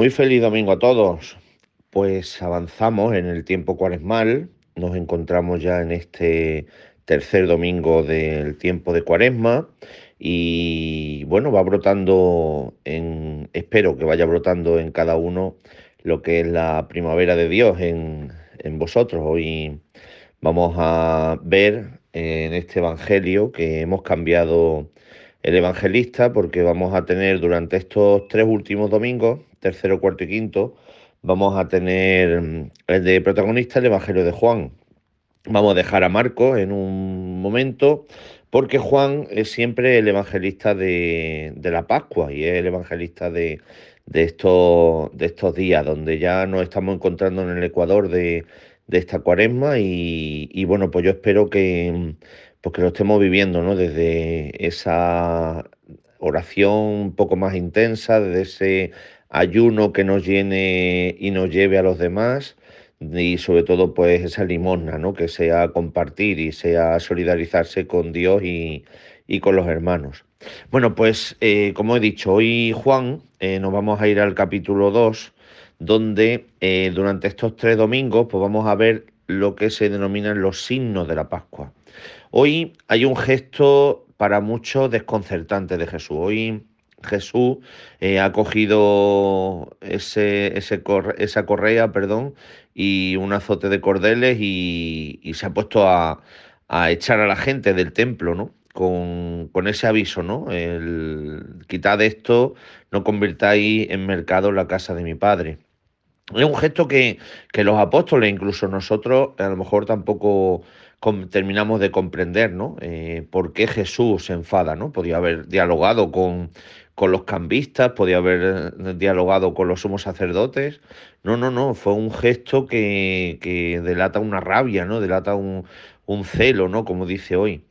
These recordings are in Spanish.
Muy feliz domingo a todos. Pues avanzamos en el tiempo cuaresmal, nos encontramos ya en este tercer domingo del tiempo de cuaresma y bueno, va brotando en, espero que vaya brotando en cada uno lo que es la primavera de Dios en, en vosotros. Hoy vamos a ver en este Evangelio que hemos cambiado el evangelista porque vamos a tener durante estos tres últimos domingos, tercero, cuarto y quinto, vamos a tener mm, el de protagonista el Evangelio de Juan. Vamos a dejar a Marcos en un momento porque Juan es siempre el evangelista de, la Pascua y es el evangelista de, estos, de estos días, donde ya nos estamos encontrando en el Ecuador de, esta cuaresma y, bueno, pues yo espero que, pues que lo estemos viviendo, ¿no? Desde esa oración un poco más intensa, desde ese ayuno que nos llene y nos lleve a los demás y sobre todo pues esa limosna, ¿no? Que sea compartir y sea solidarizarse con Dios y, con los hermanos. Bueno, pues eh, como he dicho, hoy Juan eh, nos vamos a ir al capítulo 2, donde eh, durante estos tres domingos pues vamos a ver lo que se denominan los signos de la Pascua. Hoy hay un gesto para muchos desconcertante de Jesús. Hoy Jesús eh, ha cogido ese, esa correa perdón, y un azote de cordeles y, se ha puesto a, echar a la gente del templo, ¿no? Con, ese aviso, ¿no? El, quitad esto, no convirtáis en mercado la casa de mi padre. Es un gesto que, que los apóstoles, incluso nosotros, a lo mejor tampoco terminamos de comprender, ¿no? Eh, por qué Jesús se enfada, ¿no? Podía haber dialogado con, con los cambistas, podía haber eh, dialogado con los sumos sacerdotes. No, no, no, fue un gesto que, que delata una rabia, ¿no? Delata un, un celo, ¿no? Como dice hoy.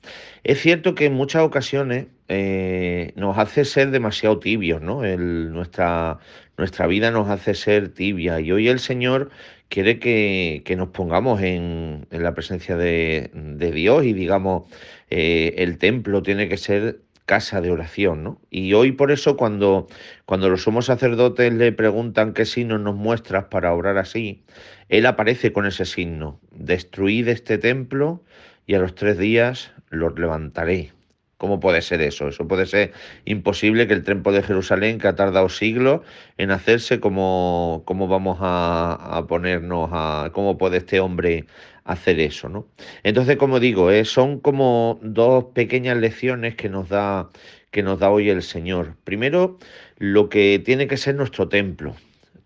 Es cierto que en muchas ocasiones eh, nos hace ser demasiado tibios, ¿no? El, nuestra, nuestra vida nos hace ser tibia y hoy el Señor quiere que, nos pongamos en, la presencia de, Dios y digamos, eh, el templo tiene que ser casa de oración, ¿no? Y hoy por eso cuando, cuando los somos sacerdotes le preguntan qué signo nos muestras para orar así, él aparece con ese signo, destruid este templo y a los tres días lo levantaré. ¿Cómo puede ser eso? Eso puede ser imposible que el templo de Jerusalén, que ha tardado siglos en hacerse, ¿cómo, cómo vamos a, ponernos a... ¿Cómo puede este hombre hacer eso? ¿no? Entonces, como digo, eh, son como dos pequeñas lecciones que nos, da, que nos da hoy el Señor. Primero, lo que tiene que ser nuestro templo.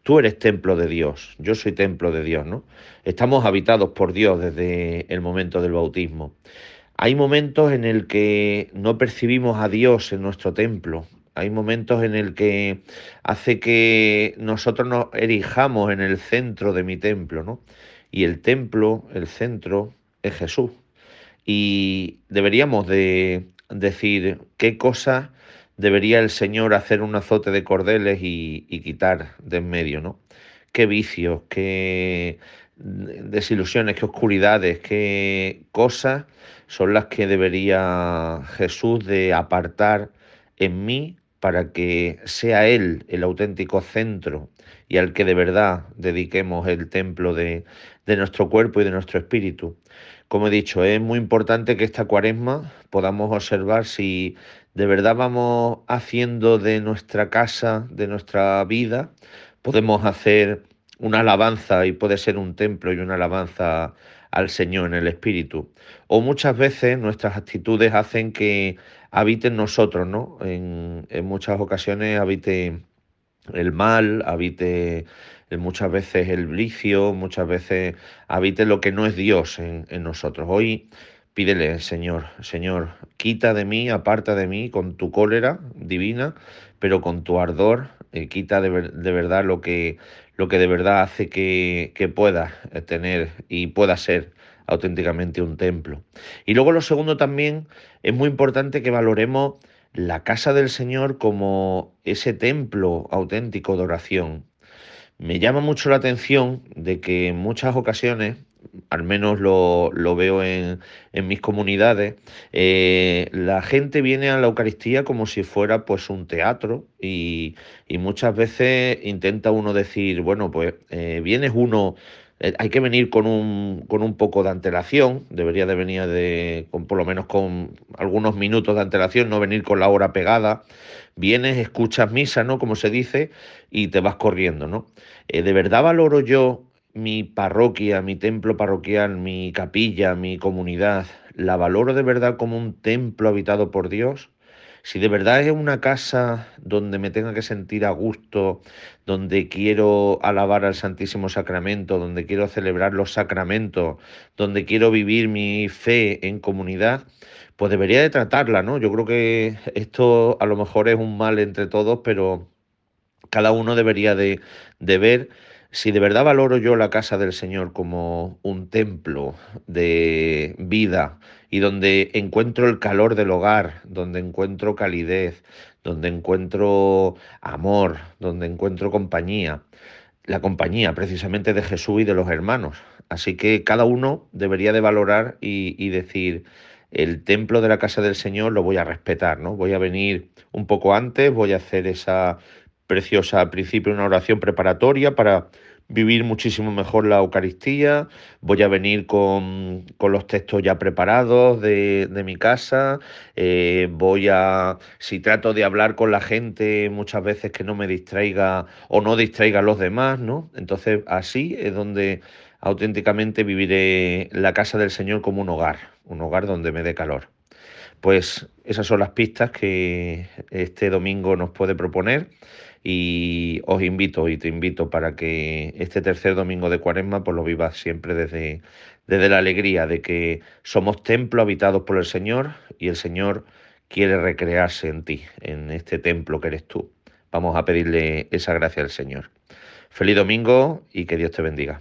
Tú eres templo de Dios, yo soy templo de Dios, ¿no? Estamos habitados por Dios desde el momento del bautismo. Hay momentos en el que no percibimos a Dios en nuestro templo. Hay momentos en el que hace que nosotros nos erijamos en el centro de mi templo, ¿no? Y el templo, el centro, es Jesús. Y deberíamos de decir qué cosa debería el Señor hacer un azote de cordeles y, quitar de en medio, ¿no? Qué vicios, qué desilusiones, qué oscuridades, qué cosas son las que debería Jesús de apartar en mí para que sea Él el auténtico centro y al que de verdad dediquemos el templo de, de nuestro cuerpo y de nuestro espíritu. Como he dicho, es muy importante que esta cuaresma podamos observar si de verdad vamos haciendo de nuestra casa, de nuestra vida, podemos hacer una alabanza y puede ser un templo y una alabanza al Señor en el Espíritu. O muchas veces nuestras actitudes hacen que habite en nosotros, ¿no? En, muchas ocasiones habite el mal, habite muchas veces el vicio, muchas veces habite lo que no es Dios en, en nosotros. Hoy pídele, Señor, Señor, quita de mí, aparta de mí con tu cólera divina, pero con tu ardor, eh, quita de, de, verdad lo que, lo que de verdad hace que, que pueda tener y pueda ser auténticamente un templo. Y luego lo segundo también es muy importante que valoremos la casa del Señor como ese templo auténtico de oración. Me llama mucho la atención de que en muchas ocasiones al menos lo, veo en, mis comunidades, eh, la gente viene a la Eucaristía como si fuera pues un teatro y, muchas veces intenta uno decir, bueno, pues eh, vienes uno eh, hay que venir con un, con un poco de antelación, debería de venir de, con, por lo menos con algunos minutos de antelación, no venir con la hora pegada. Vienes, escuchas misa, ¿no? Como se dice, y te vas corriendo, ¿no? De verdad valoro yo mi parroquia, mi templo parroquial, mi capilla, mi comunidad, la valoro de verdad como un templo habitado por Dios si de verdad es una casa donde me tenga que sentir a gusto, donde quiero alabar al Santísimo Sacramento, donde quiero celebrar los sacramentos, donde quiero vivir mi fe en comunidad, pues debería de tratarla, ¿no? Yo creo que esto a lo mejor es un mal entre todos, pero cada uno debería de, de ver si de verdad valoro yo la casa del Señor como un templo de vida y donde encuentro el calor del hogar, donde encuentro calidez, donde encuentro amor, donde encuentro compañía, la compañía precisamente de Jesús y de los hermanos. Así que cada uno debería de valorar y, decir, el templo de la casa del Señor lo voy a respetar, ¿no? Voy a venir un poco antes, voy a hacer esa preciosa al principio una oración preparatoria para vivir muchísimo mejor la Eucaristía, voy a venir con, los textos ya preparados de, mi casa, eh, voy a, si trato de hablar con la gente muchas veces que no me distraiga o no distraiga a los demás, ¿no? Entonces así es donde auténticamente viviré la casa del Señor como un hogar, un hogar donde me dé calor. Pues esas son las pistas que este domingo nos puede proponer y os invito y te invito para que este tercer domingo de Cuaresma pues lo vivas siempre desde, desde la alegría de que somos templo habitados por el Señor y el Señor quiere recrearse en ti, en este templo que eres tú. Vamos a pedirle esa gracia al Señor. Feliz domingo y que Dios te bendiga.